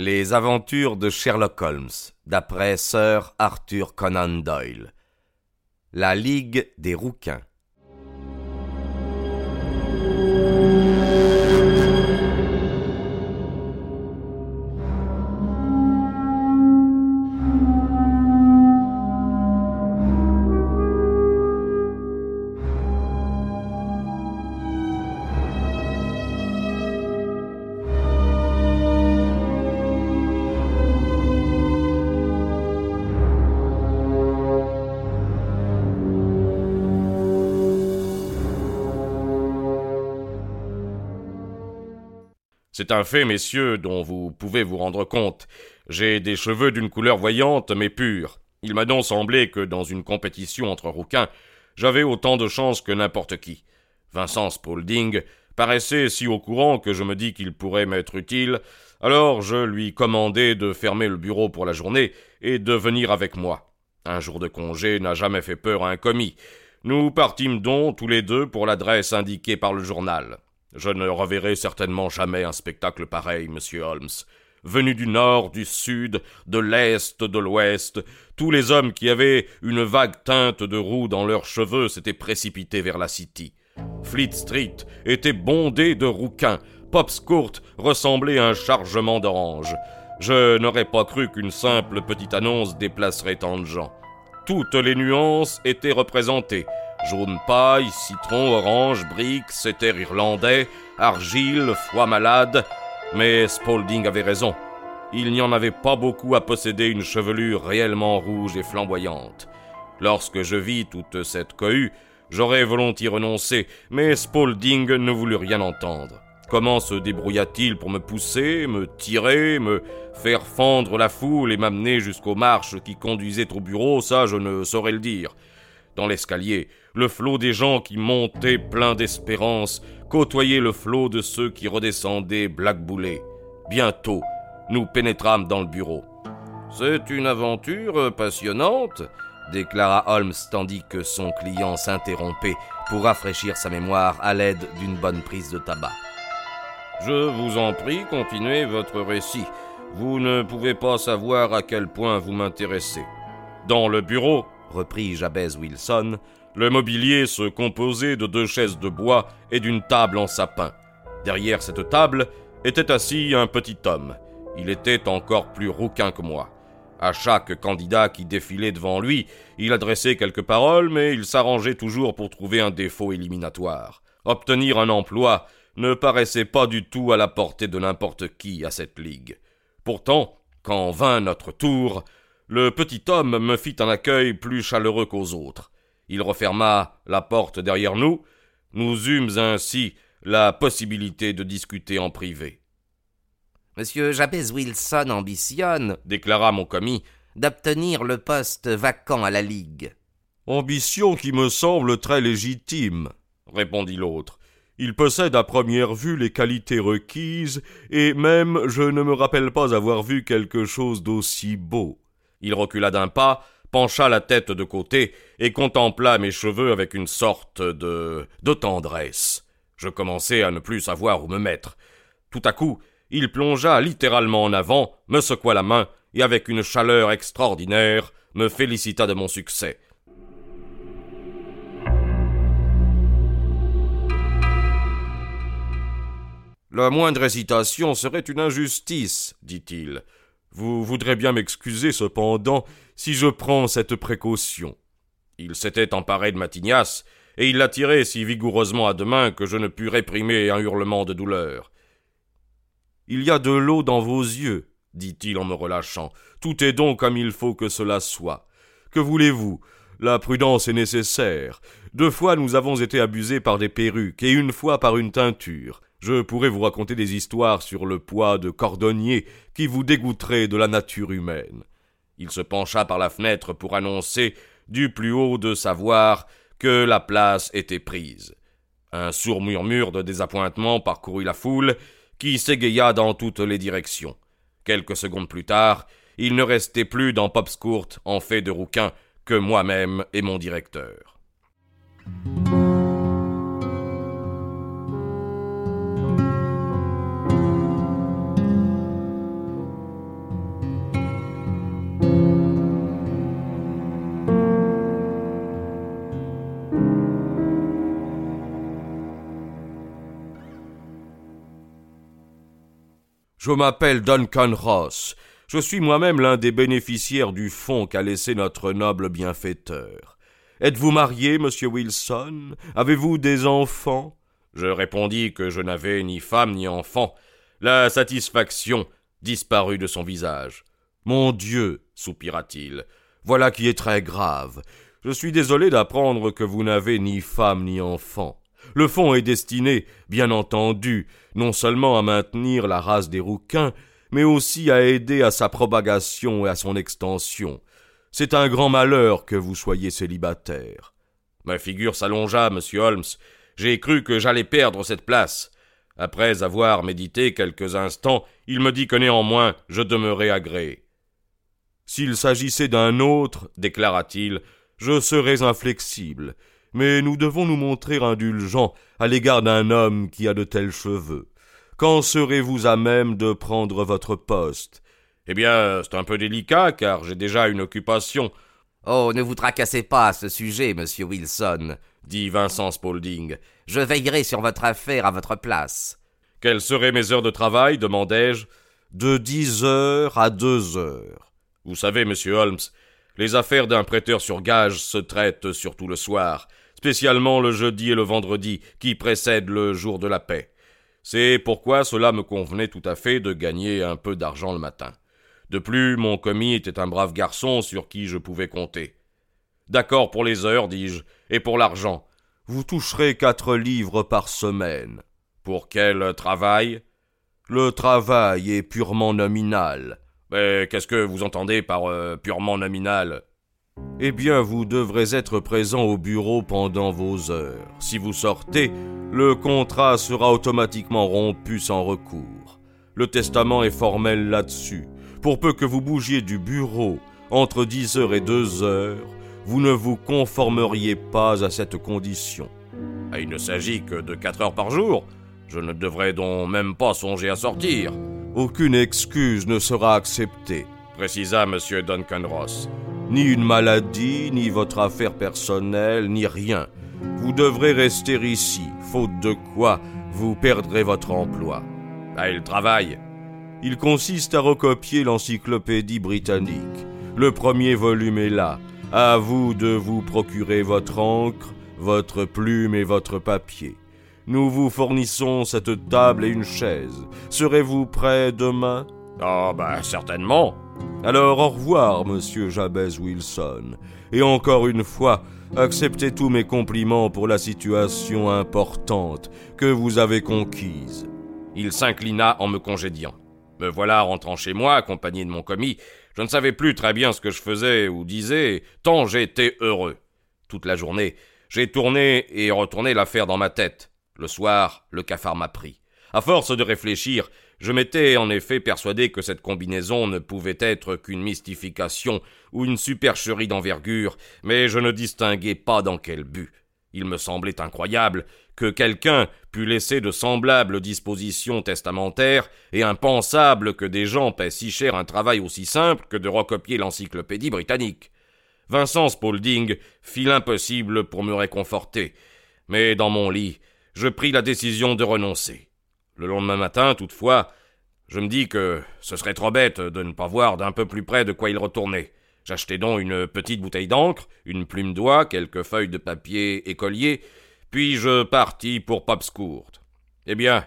Les aventures de Sherlock Holmes, d'après Sir Arthur Conan Doyle. La Ligue des rouquins. C'est un fait, messieurs, dont vous pouvez vous rendre compte. J'ai des cheveux d'une couleur voyante, mais pure. Il m'a donc semblé que dans une compétition entre rouquins, j'avais autant de chance que n'importe qui. Vincent Spaulding paraissait si au courant que je me dis qu'il pourrait m'être utile, alors je lui commandai de fermer le bureau pour la journée et de venir avec moi. Un jour de congé n'a jamais fait peur à un commis. Nous partîmes donc tous les deux pour l'adresse indiquée par le journal. Je ne reverrai certainement jamais un spectacle pareil, monsieur Holmes. Venus du nord, du sud, de l'est, de l'ouest, tous les hommes qui avaient une vague teinte de roux dans leurs cheveux s'étaient précipités vers la City. Fleet Street était bondée de rouquins, Pop's Court ressemblait à un chargement d'oranges. Je n'aurais pas cru qu'une simple petite annonce déplacerait tant de gens. Toutes les nuances étaient représentées, Jaune paille, citron, orange, brique, c'était irlandais, argile, foie malade. Mais Spaulding avait raison. Il n'y en avait pas beaucoup à posséder une chevelure réellement rouge et flamboyante. Lorsque je vis toute cette cohue, j'aurais volontiers renoncé, mais Spaulding ne voulut rien entendre. Comment se débrouilla-t-il pour me pousser, me tirer, me faire fendre la foule et m'amener jusqu'aux marches qui conduisaient au bureau, ça je ne saurais le dire. Dans l'escalier, le flot des gens qui montaient plein d'espérance côtoyait le flot de ceux qui redescendaient blackboulés. Bientôt, nous pénétrâmes dans le bureau. C'est une aventure passionnante, déclara Holmes tandis que son client s'interrompait pour rafraîchir sa mémoire à l'aide d'une bonne prise de tabac. Je vous en prie, continuez votre récit. Vous ne pouvez pas savoir à quel point vous m'intéressez. Dans le bureau, reprit Jabez Wilson, le mobilier se composait de deux chaises de bois et d'une table en sapin. Derrière cette table était assis un petit homme. Il était encore plus rouquin que moi. À chaque candidat qui défilait devant lui, il adressait quelques paroles, mais il s'arrangeait toujours pour trouver un défaut éliminatoire. Obtenir un emploi ne paraissait pas du tout à la portée de n'importe qui à cette ligue. Pourtant, quand vint notre tour, le petit homme me fit un accueil plus chaleureux qu'aux autres. Il referma la porte derrière nous. Nous eûmes ainsi la possibilité de discuter en privé. Monsieur Jabez Wilson ambitionne, déclara mon commis, d'obtenir le poste vacant à la Ligue. Ambition qui me semble très légitime, répondit l'autre. Il possède à première vue les qualités requises, et même je ne me rappelle pas avoir vu quelque chose d'aussi beau. Il recula d'un pas, pencha la tête de côté et contempla mes cheveux avec une sorte de de tendresse. Je commençai à ne plus savoir où me mettre. Tout à coup, il plongea littéralement en avant, me secoua la main et avec une chaleur extraordinaire me félicita de mon succès. La moindre hésitation serait une injustice, dit-il. Vous voudrez bien m'excuser cependant si je prends cette précaution. Il s'était emparé de ma tignasse, et il la tirait si vigoureusement à deux mains que je ne pus réprimer un hurlement de douleur. Il y a de l'eau dans vos yeux, dit-il en me relâchant. Tout est donc comme il faut que cela soit. Que voulez-vous? La prudence est nécessaire. Deux fois nous avons été abusés par des perruques, et une fois par une teinture. Je pourrais vous raconter des histoires sur le poids de cordonnier qui vous dégoûteraient de la nature humaine. Il se pencha par la fenêtre pour annoncer, du plus haut de savoir, que la place était prise. Un sourd murmure de désappointement parcourut la foule, qui s'égaya dans toutes les directions. Quelques secondes plus tard, il ne restait plus dans Pop's Court, en fait de rouquin, que moi-même et mon directeur. Je m'appelle Duncan Ross. Je suis moi-même l'un des bénéficiaires du fonds qu'a laissé notre noble bienfaiteur. Êtes-vous marié, monsieur Wilson? Avez-vous des enfants? Je répondis que je n'avais ni femme ni enfant. La satisfaction disparut de son visage. Mon Dieu, soupira-t-il, voilà qui est très grave. Je suis désolé d'apprendre que vous n'avez ni femme ni enfant. Le fonds est destiné, bien entendu, non seulement à maintenir la race des rouquins, mais aussi à aider à sa propagation et à son extension. C'est un grand malheur que vous soyez célibataire. Ma figure s'allongea, monsieur Holmes. J'ai cru que j'allais perdre cette place. Après avoir médité quelques instants, il me dit que néanmoins je demeurais agréé. S'il s'agissait d'un autre, déclara-t-il, je serais inflexible, mais nous devons nous montrer indulgents à l'égard d'un homme qui a de tels cheveux. Quand serez-vous à même de prendre votre poste? Eh bien, c'est un peu délicat, car j'ai déjà une occupation. Oh, ne vous tracassez pas à ce sujet, monsieur Wilson, dit Vincent Spaulding. Je veillerai sur votre affaire à votre place. Quelles seraient mes heures de travail demandai-je. De dix heures à deux heures. Vous savez, monsieur Holmes, les affaires d'un prêteur sur gage se traitent surtout le soir, spécialement le jeudi et le vendredi, qui précèdent le jour de la paix. C'est pourquoi cela me convenait tout à fait de gagner un peu d'argent le matin. De plus, mon commis était un brave garçon sur qui je pouvais compter. D'accord pour les heures, dis-je, et pour l'argent. Vous toucherez quatre livres par semaine. Pour quel travail? Le travail est purement nominal. Mais qu'est-ce que vous entendez par euh, purement nominal? Eh bien, vous devrez être présent au bureau pendant vos heures. Si vous sortez, le contrat sera automatiquement rompu sans recours. Le testament est formel là-dessus. Pour peu que vous bougiez du bureau entre 10 heures et 2 heures, vous ne vous conformeriez pas à cette condition. Ah, il ne s'agit que de 4 heures par jour. Je ne devrais donc même pas songer à sortir. Aucune excuse ne sera acceptée, précisa M. Duncan Ross. Ni une maladie, ni votre affaire personnelle, ni rien. Vous devrez rester ici, faute de quoi vous perdrez votre emploi. Ah, il travaille. Il consiste à recopier l'encyclopédie britannique. Le premier volume est là. À vous de vous procurer votre encre, votre plume et votre papier. Nous vous fournissons cette table et une chaise. Serez-vous prêt demain? Ah, ben certainement. Alors au revoir, monsieur Jabez Wilson. Et encore une fois, acceptez tous mes compliments pour la situation importante que vous avez conquise. Il s'inclina en me congédiant. Me voilà rentrant chez moi, accompagné de mon commis. Je ne savais plus très bien ce que je faisais ou disais, tant j'étais heureux. Toute la journée, j'ai tourné et retourné l'affaire dans ma tête. Le soir, le cafard m'a pris. À force de réfléchir, je m'étais en effet persuadé que cette combinaison ne pouvait être qu'une mystification ou une supercherie d'envergure, mais je ne distinguais pas dans quel but. Il me semblait incroyable que quelqu'un pût laisser de semblables dispositions testamentaires et impensable que des gens paient si cher un travail aussi simple que de recopier l'encyclopédie britannique. Vincent Spaulding fit l'impossible pour me réconforter, mais dans mon lit, je pris la décision de renoncer. Le lendemain matin, toutefois, je me dis que ce serait trop bête de ne pas voir d'un peu plus près de quoi il retournait. J'achetai donc une petite bouteille d'encre, une plume d'oie, quelques feuilles de papier écolier, puis je partis pour Popscourt. Eh bien,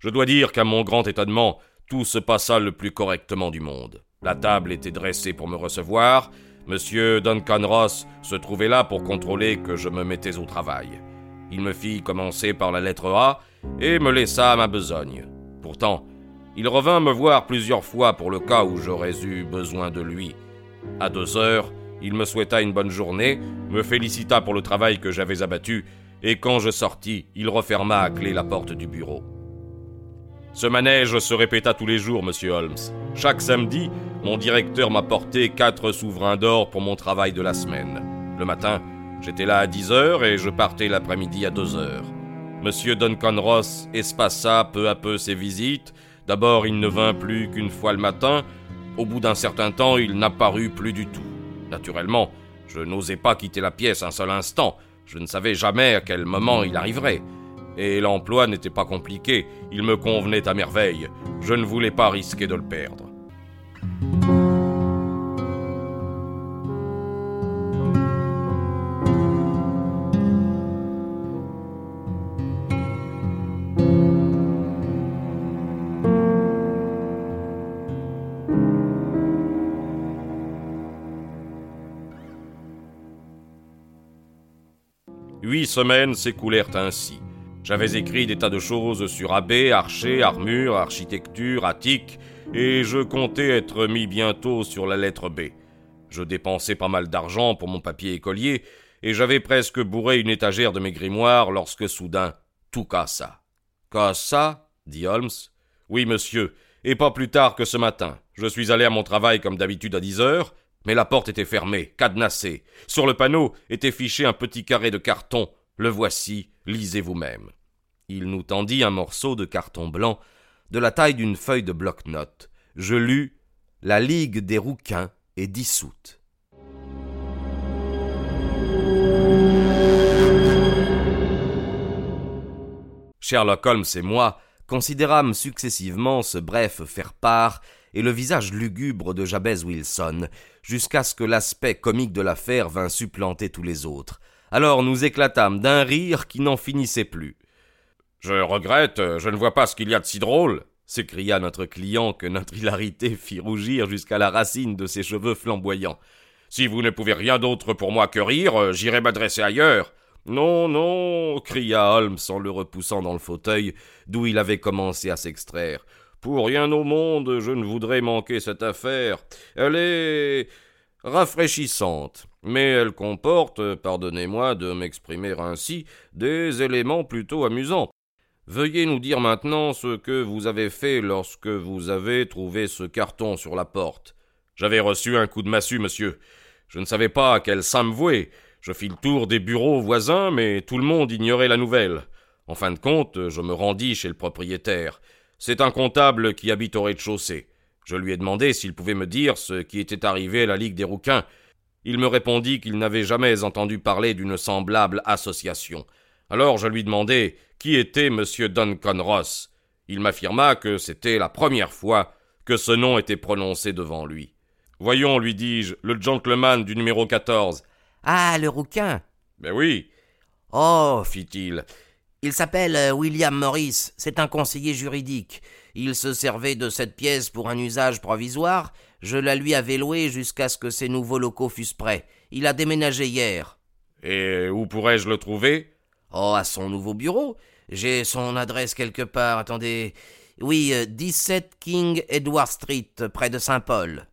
je dois dire qu'à mon grand étonnement, tout se passa le plus correctement du monde. La table était dressée pour me recevoir, Monsieur Duncan Ross se trouvait là pour contrôler que je me mettais au travail. Il me fit commencer par la lettre A et me laissa à ma besogne. Pourtant, il revint me voir plusieurs fois pour le cas où j'aurais eu besoin de lui. À deux heures, il me souhaita une bonne journée, me félicita pour le travail que j'avais abattu, et quand je sortis, il referma à clé la porte du bureau. Ce manège se répéta tous les jours, monsieur Holmes. Chaque samedi, mon directeur m'apportait quatre souverains d'or pour mon travail de la semaine. Le matin, J'étais là à 10 heures et je partais l'après-midi à 2 heures. Monsieur Duncan Ross espaça peu à peu ses visites. D'abord, il ne vint plus qu'une fois le matin. Au bout d'un certain temps, il n'apparut plus du tout. Naturellement, je n'osais pas quitter la pièce un seul instant. Je ne savais jamais à quel moment il arriverait. Et l'emploi n'était pas compliqué, il me convenait à merveille. Je ne voulais pas risquer de le perdre. Huit semaines s'écoulèrent ainsi. J'avais écrit des tas de choses sur abbé, archer, armure, architecture, attique, et je comptais être mis bientôt sur la lettre B. Je dépensais pas mal d'argent pour mon papier écolier, et j'avais presque bourré une étagère de mes grimoires lorsque soudain tout cassa. Cassa dit Holmes. Oui, monsieur, et pas plus tard que ce matin. Je suis allé à mon travail comme d'habitude à dix heures, mais la porte était fermée, cadenassée. Sur le panneau était fiché un petit carré de carton. Le voici, lisez vous-même. Il nous tendit un morceau de carton blanc, de la taille d'une feuille de bloc-notes. Je lus La Ligue des rouquins est dissoute. Sherlock Holmes et moi considérâmes successivement ce bref faire-part et le visage lugubre de Jabez Wilson, jusqu'à ce que l'aspect comique de l'affaire vint supplanter tous les autres. Alors nous éclatâmes d'un rire qui n'en finissait plus. Je regrette, je ne vois pas ce qu'il y a de si drôle, s'écria notre client que notre hilarité fit rougir jusqu'à la racine de ses cheveux flamboyants. Si vous ne pouvez rien d'autre pour moi que rire, j'irai m'adresser ailleurs. Non, non, cria Holmes en le repoussant dans le fauteuil, d'où il avait commencé à s'extraire. Pour rien au monde, je ne voudrais manquer cette affaire. Elle est rafraîchissante, mais elle comporte, pardonnez-moi de m'exprimer ainsi, des éléments plutôt amusants. Veuillez nous dire maintenant ce que vous avez fait lorsque vous avez trouvé ce carton sur la porte. J'avais reçu un coup de massue, monsieur. Je ne savais pas à quel me vouer. Je fis le tour des bureaux voisins, mais tout le monde ignorait la nouvelle. En fin de compte, je me rendis chez le propriétaire. C'est un comptable qui habite au rez-de-chaussée. Je lui ai demandé s'il pouvait me dire ce qui était arrivé à la Ligue des rouquins. Il me répondit qu'il n'avait jamais entendu parler d'une semblable association. Alors je lui demandai qui était M. Duncan Ross. Il m'affirma que c'était la première fois que ce nom était prononcé devant lui. Voyons, lui dis-je, le gentleman du numéro 14. Ah, le rouquin. Ben oui. Oh, fit-il. Il s'appelle euh, William Morris, c'est un conseiller juridique. Il se servait de cette pièce pour un usage provisoire, je la lui avais louée jusqu'à ce que ses nouveaux locaux fussent prêts. Il a déménagé hier. Et où pourrais-je le trouver? Oh, à son nouveau bureau. J'ai son adresse quelque part, attendez. Oui, 17 euh, King Edward Street, près de Saint-Paul.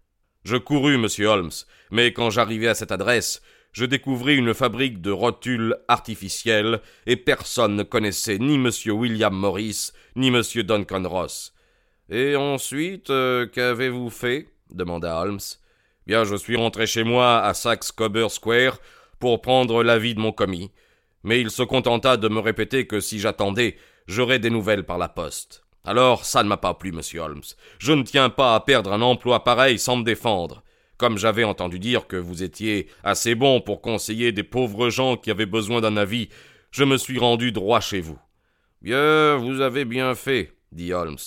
Je courus, monsieur Holmes, mais quand j'arrivai à cette adresse, je découvris une fabrique de rotules artificielles, et personne ne connaissait ni M. William Morris, ni M. Duncan Ross. Et ensuite, euh, qu'avez-vous fait? demanda Holmes. Bien, je suis rentré chez moi à Saxe Coburn Square pour prendre l'avis de mon commis, mais il se contenta de me répéter que si j'attendais, j'aurais des nouvelles par la poste. Alors, ça ne m'a pas plu, monsieur Holmes. Je ne tiens pas à perdre un emploi pareil sans me défendre. Comme j'avais entendu dire que vous étiez assez bon pour conseiller des pauvres gens qui avaient besoin d'un avis, je me suis rendu droit chez vous. Bien, vous avez bien fait, dit Holmes.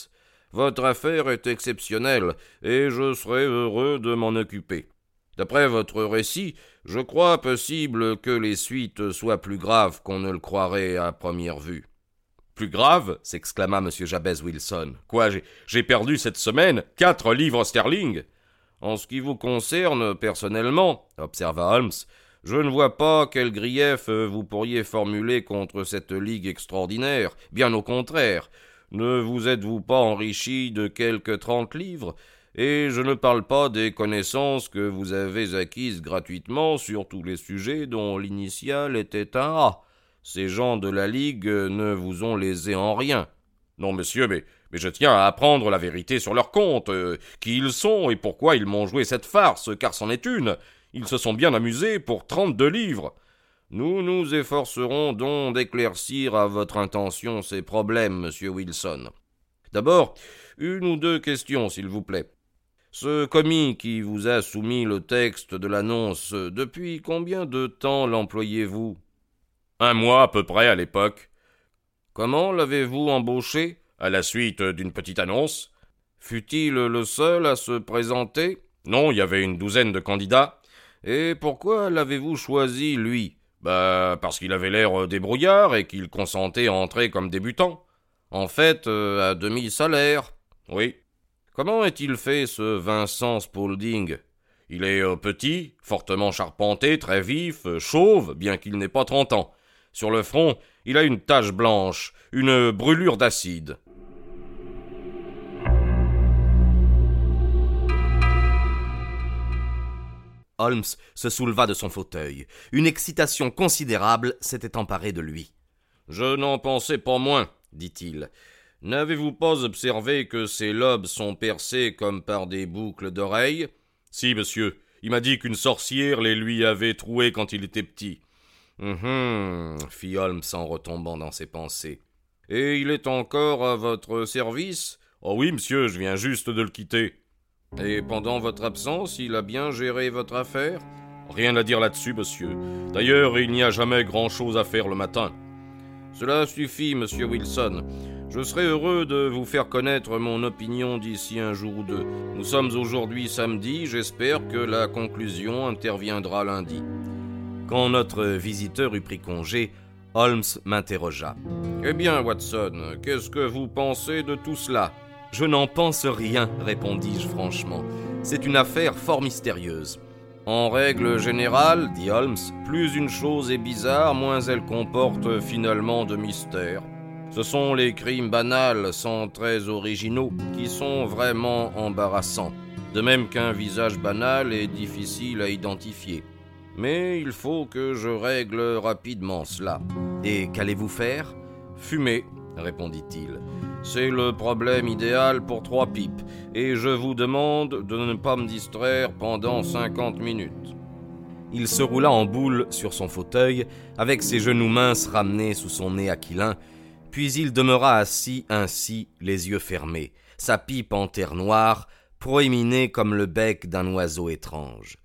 Votre affaire est exceptionnelle, et je serai heureux de m'en occuper. D'après votre récit, je crois possible que les suites soient plus graves qu'on ne le croirait à première vue. Plus grave s'exclama M. Jabez Wilson. Quoi, j'ai perdu cette semaine quatre livres sterling? En ce qui vous concerne personnellement, observa Holmes, je ne vois pas quel grief vous pourriez formuler contre cette ligue extraordinaire. Bien au contraire. Ne vous êtes-vous pas enrichi de quelques trente livres? Et je ne parle pas des connaissances que vous avez acquises gratuitement sur tous les sujets dont l'initiale était un A. Ces gens de la Ligue ne vous ont lésé en rien. Non, monsieur, mais mais je tiens à apprendre la vérité sur leur compte, euh, qui ils sont et pourquoi ils m'ont joué cette farce, car c'en est une. Ils se sont bien amusés pour trente-deux livres. Nous nous efforcerons donc d'éclaircir à votre intention ces problèmes, monsieur Wilson. D'abord, une ou deux questions, s'il vous plaît. Ce commis qui vous a soumis le texte de l'annonce, depuis combien de temps l'employez-vous? Un mois à peu près à l'époque. Comment l'avez-vous embauché? À la suite d'une petite annonce. Fut-il le seul à se présenter? Non, il y avait une douzaine de candidats. Et pourquoi l'avez-vous choisi, lui? Bah, parce qu'il avait l'air débrouillard et qu'il consentait à entrer comme débutant. En fait, euh, à demi-salaire. Oui. Comment est-il fait, ce Vincent Spaulding? Il est euh, petit, fortement charpenté, très vif, euh, chauve, bien qu'il n'ait pas trente ans. Sur le front, il a une tache blanche, une brûlure d'acide. Holmes se souleva de son fauteuil. Une excitation considérable s'était emparée de lui. Je n'en pensais pas moins, dit-il. N'avez-vous pas observé que ses lobes sont percés comme par des boucles d'oreilles? Si, monsieur. Il m'a dit qu'une sorcière les lui avait troués quand il était petit. Hum, fit Holmes en retombant dans ses pensées. Et il est encore à votre service Oh oui, monsieur, je viens juste de le quitter. Et pendant votre absence, il a bien géré votre affaire? Rien à dire là-dessus, monsieur. D'ailleurs, il n'y a jamais grand-chose à faire le matin. Cela suffit, monsieur Wilson. Je serai heureux de vous faire connaître mon opinion d'ici un jour ou deux. Nous sommes aujourd'hui samedi, j'espère que la conclusion interviendra lundi. Quand notre visiteur eut pris congé, Holmes m'interrogea. Eh bien, Watson, qu'est-ce que vous pensez de tout cela? Je n'en pense rien, répondis-je franchement. C'est une affaire fort mystérieuse. En règle générale, dit Holmes, plus une chose est bizarre, moins elle comporte finalement de mystère. Ce sont les crimes banals sans traits originaux qui sont vraiment embarrassants, de même qu'un visage banal est difficile à identifier. Mais il faut que je règle rapidement cela. Et qu'allez-vous faire? Fumer, répondit-il. C'est le problème idéal pour trois pipes, et je vous demande de ne pas me distraire pendant cinquante minutes. Il se roula en boule sur son fauteuil, avec ses genoux minces ramenés sous son nez aquilin, puis il demeura assis ainsi, les yeux fermés, sa pipe en terre noire, proéminée comme le bec d'un oiseau étrange.